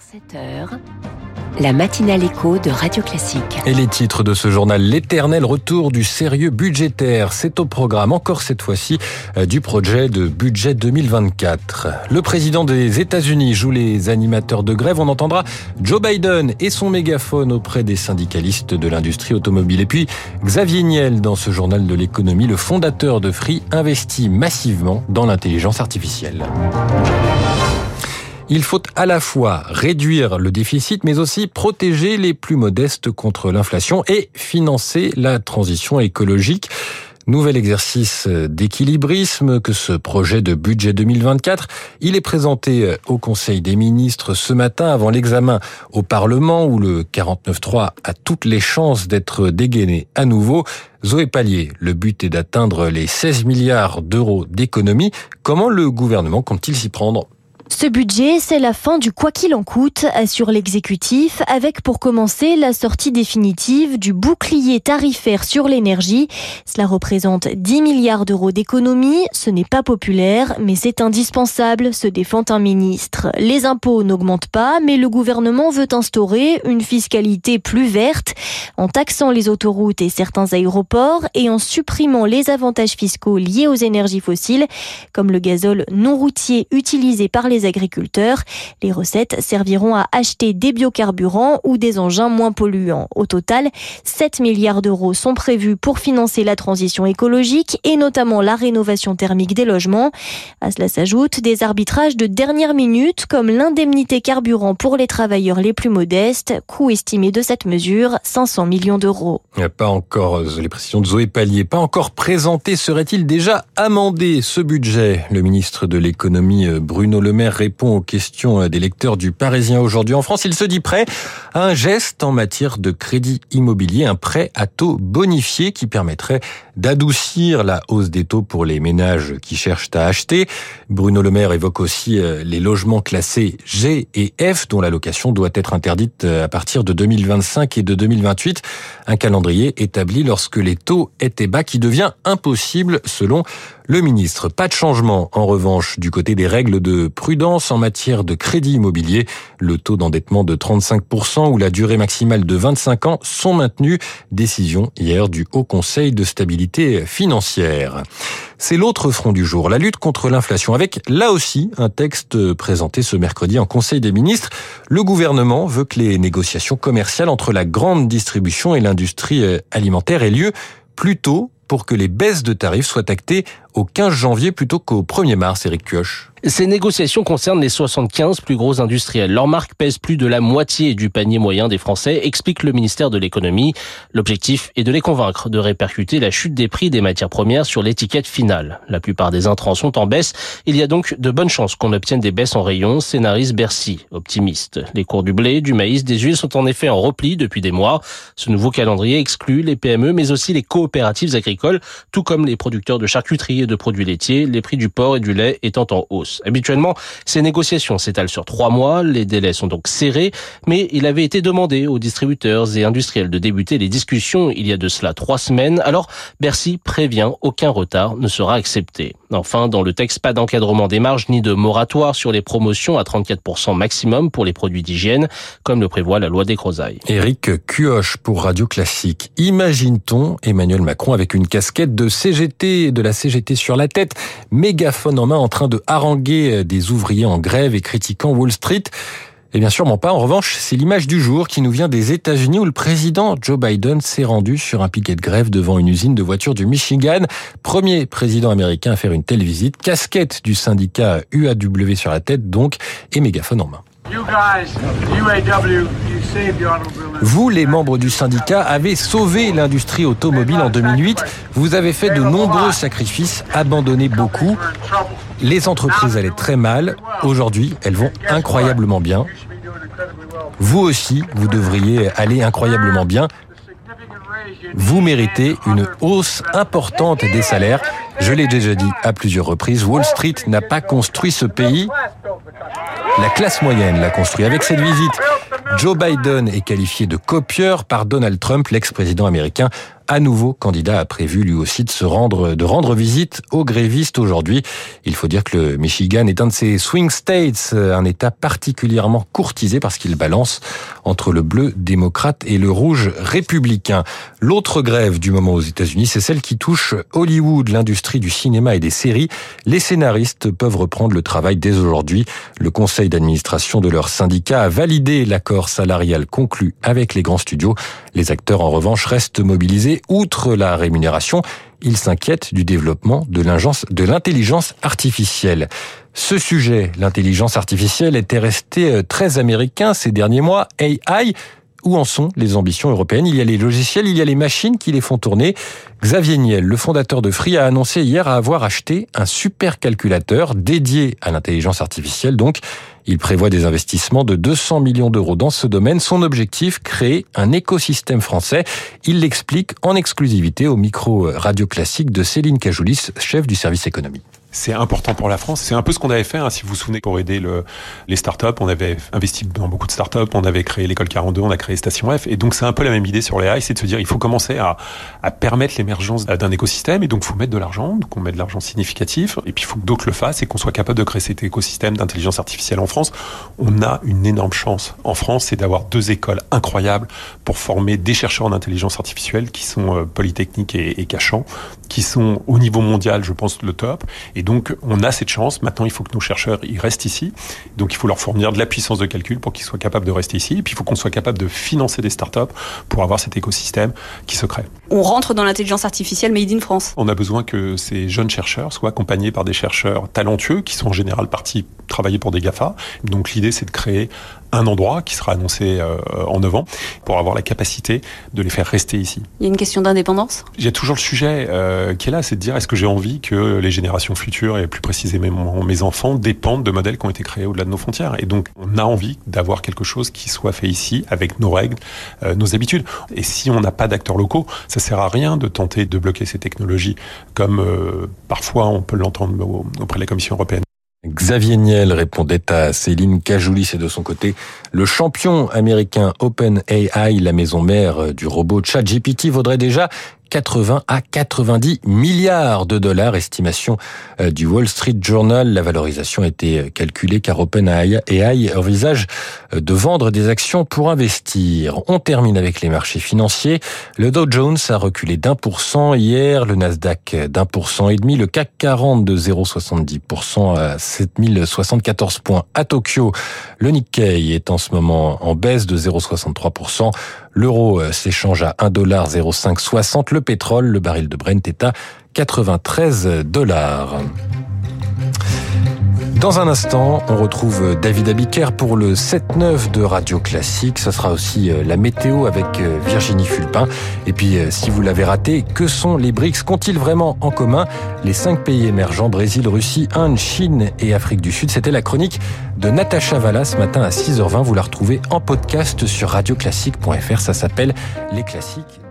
7h, la matinale écho de Radio Classique. Et les titres de ce journal, l'éternel retour du sérieux budgétaire. C'est au programme, encore cette fois-ci, euh, du projet de budget 2024. Le président des États-Unis joue les animateurs de grève. On entendra Joe Biden et son mégaphone auprès des syndicalistes de l'industrie automobile. Et puis, Xavier Niel, dans ce journal de l'économie, le fondateur de Free, investit massivement dans l'intelligence artificielle. Il faut à la fois réduire le déficit, mais aussi protéger les plus modestes contre l'inflation et financer la transition écologique. Nouvel exercice d'équilibrisme que ce projet de budget 2024. Il est présenté au Conseil des ministres ce matin avant l'examen au Parlement où le 49.3 a toutes les chances d'être dégainé à nouveau. Zoé Pallier, le but est d'atteindre les 16 milliards d'euros d'économie. Comment le gouvernement compte-t-il s'y prendre? Ce budget, c'est la fin du quoi qu'il en coûte, assure l'exécutif, avec pour commencer la sortie définitive du bouclier tarifaire sur l'énergie. Cela représente 10 milliards d'euros d'économie. Ce n'est pas populaire, mais c'est indispensable, se défend un ministre. Les impôts n'augmentent pas, mais le gouvernement veut instaurer une fiscalité plus verte en taxant les autoroutes et certains aéroports et en supprimant les avantages fiscaux liés aux énergies fossiles, comme le gazole non routier utilisé par les agriculteurs. Les recettes serviront à acheter des biocarburants ou des engins moins polluants. Au total, 7 milliards d'euros sont prévus pour financer la transition écologique et notamment la rénovation thermique des logements. À cela s'ajoutent des arbitrages de dernière minute comme l'indemnité carburant pour les travailleurs les plus modestes, coût estimé de cette mesure 500 millions d'euros. Pas encore, euh, les précisions de Zoé Pallier, pas encore présenté, serait-il déjà amendé ce budget? Le ministre de l'économie euh, Bruno Le Maire répond aux questions des lecteurs du Parisien aujourd'hui en France. Il se dit prêt à un geste en matière de crédit immobilier, un prêt à taux bonifié qui permettrait d'adoucir la hausse des taux pour les ménages qui cherchent à acheter. Bruno Le Maire évoque aussi euh, les logements classés G et F dont la location doit être interdite euh, à partir de 2025 et de 2028. Un calendrier établi lorsque les taux étaient bas qui devient impossible selon le ministre. Pas de changement en revanche du côté des règles de prudence en matière de crédit immobilier. Le taux d'endettement de 35% ou la durée maximale de 25 ans sont maintenus. Décision hier du Haut Conseil de stabilité financière. C'est l'autre front du jour, la lutte contre l'inflation, avec là aussi un texte présenté ce mercredi en Conseil des ministres. Le gouvernement veut que les négociations commerciales entre la grande distribution et l'industrie alimentaire aient lieu plus tôt pour que les baisses de tarifs soient actées au 15 janvier plutôt qu'au 1er mars, Eric Kioch. Ces négociations concernent les 75 plus gros industriels. Leur marque pèse plus de la moitié du panier moyen des Français, explique le ministère de l'économie. L'objectif est de les convaincre de répercuter la chute des prix des matières premières sur l'étiquette finale. La plupart des intrants sont en baisse. Il y a donc de bonnes chances qu'on obtienne des baisses en rayon, scénarise Bercy, optimiste. Les cours du blé, du maïs, des huiles sont en effet en repli depuis des mois. Ce nouveau calendrier exclut les PME, mais aussi les coopératives agricoles, tout comme les producteurs de charcuterie de produits laitiers, les prix du porc et du lait étant en hausse. Habituellement, ces négociations s'étalent sur trois mois, les délais sont donc serrés, mais il avait été demandé aux distributeurs et industriels de débuter les discussions il y a de cela trois semaines, alors Bercy prévient, aucun retard ne sera accepté. Enfin, dans le texte, pas d'encadrement des marges ni de moratoire sur les promotions à 34% maximum pour les produits d'hygiène, comme le prévoit la loi des grosailles. Éric Cuoche pour Radio Classique. Imagine-t-on Emmanuel Macron avec une casquette de CGT, de la CGT sur la tête, mégaphone en main en train de haranguer des ouvriers en grève et critiquant Wall Street et bien sûrement pas. En revanche, c'est l'image du jour qui nous vient des États-Unis où le président Joe Biden s'est rendu sur un piquet de grève devant une usine de voitures du Michigan. Premier président américain à faire une telle visite. Casquette du syndicat UAW sur la tête donc et mégaphone en main. Vous, les membres du syndicat, avez sauvé l'industrie automobile en 2008. Vous avez fait de nombreux sacrifices, abandonné beaucoup. Les entreprises allaient très mal. Aujourd'hui, elles vont incroyablement bien. Vous aussi, vous devriez aller incroyablement bien. Vous méritez une hausse importante des salaires. Je l'ai déjà dit à plusieurs reprises, Wall Street n'a pas construit ce pays. La classe moyenne l'a construit. Avec cette visite, Joe Biden est qualifié de copieur par Donald Trump, l'ex-président américain, à nouveau candidat, a prévu lui aussi de se rendre, de rendre visite aux grévistes aujourd'hui. Il faut dire que le Michigan est un de ces swing states, un État particulièrement courtisé parce qu'il balance entre le bleu démocrate et le rouge républicain. L'autre grève du moment aux États-Unis, c'est celle qui touche Hollywood, l'industrie du cinéma et des séries. Les scénaristes peuvent reprendre le travail dès aujourd'hui. Le conseil d'administration de leur syndicat a validé l'accord salarial conclu avec les grands studios. Les acteurs, en revanche, restent mobilisés. Outre la rémunération, ils s'inquiètent du développement de l'intelligence artificielle. Ce sujet, l'intelligence artificielle, était resté euh, très américain ces derniers mois. AI, où en sont les ambitions européennes? Il y a les logiciels, il y a les machines qui les font tourner. Xavier Niel, le fondateur de Free, a annoncé hier avoir acheté un supercalculateur dédié à l'intelligence artificielle. Donc, il prévoit des investissements de 200 millions d'euros dans ce domaine. Son objectif, créer un écosystème français. Il l'explique en exclusivité au micro radio classique de Céline Cajoulis, chef du service économie c'est important pour la France. C'est un peu ce qu'on avait fait, hein, si vous vous souvenez, pour aider le, les startups. On avait investi dans beaucoup de startups, on avait créé l'école 42, on a créé Station F. Et donc, c'est un peu la même idée sur les AI, c'est de se dire, il faut commencer à, permettre l'émergence d'un écosystème. Et donc, il faut mettre de l'argent, donc on met de l'argent significatif. Et puis, il faut que d'autres le fassent et qu'on soit capable de créer cet écosystème d'intelligence artificielle en France. On a une énorme chance en France, c'est d'avoir deux écoles incroyables pour former des chercheurs en intelligence artificielle qui sont euh, Polytechnique et, et Cachan, qui sont au niveau mondial, je pense, le top. Donc, on a cette chance. Maintenant, il faut que nos chercheurs ils restent ici. Donc, il faut leur fournir de la puissance de calcul pour qu'ils soient capables de rester ici. Et puis, il faut qu'on soit capable de financer des startups pour avoir cet écosystème qui se crée. On rentre dans l'intelligence artificielle made in France. On a besoin que ces jeunes chercheurs soient accompagnés par des chercheurs talentueux qui sont en général partis travailler pour des GAFA. Donc, l'idée, c'est de créer un endroit qui sera annoncé euh, en novembre pour avoir la capacité de les faire rester ici. Il y a une question d'indépendance? Il y a toujours le sujet euh, qui est là, c'est de dire est-ce que j'ai envie que les générations futures et plus précisément mes enfants dépendent de modèles qui ont été créés au-delà de nos frontières? Et donc on a envie d'avoir quelque chose qui soit fait ici avec nos règles, euh, nos habitudes. Et si on n'a pas d'acteurs locaux, ça sert à rien de tenter de bloquer ces technologies comme euh, parfois on peut l'entendre auprès de la Commission européenne. Xavier Niel répondait à Céline Cajoulis et de son côté, le champion américain OpenAI, la maison mère du robot ChatGPT, vaudrait déjà 80 à 90 milliards de dollars, estimation euh, du Wall Street Journal. La valorisation a été euh, calculée car OpenAI envisage euh, de vendre des actions pour investir. On termine avec les marchés financiers. Le Dow Jones a reculé d'un pour cent hier, le Nasdaq d'un pour cent et demi, le CAC 40 de 0,70% à 7074 points à Tokyo. Le Nikkei est en ce moment en baisse de 0,63%. L'euro s'échange à 1,0560. Le pétrole, le baril de Brent est à 93 dollars. Dans un instant, on retrouve David Abiker pour le 7-9 de Radio Classique. Ce sera aussi euh, la météo avec euh, Virginie Fulpin. Et puis, euh, si vous l'avez raté, que sont les BRICS? Qu'ont-ils vraiment en commun? Les cinq pays émergents, Brésil, Russie, Inde, Chine et Afrique du Sud. C'était la chronique de Natacha Valla ce matin à 6h20. Vous la retrouvez en podcast sur radioclassique.fr. Ça s'appelle Les Classiques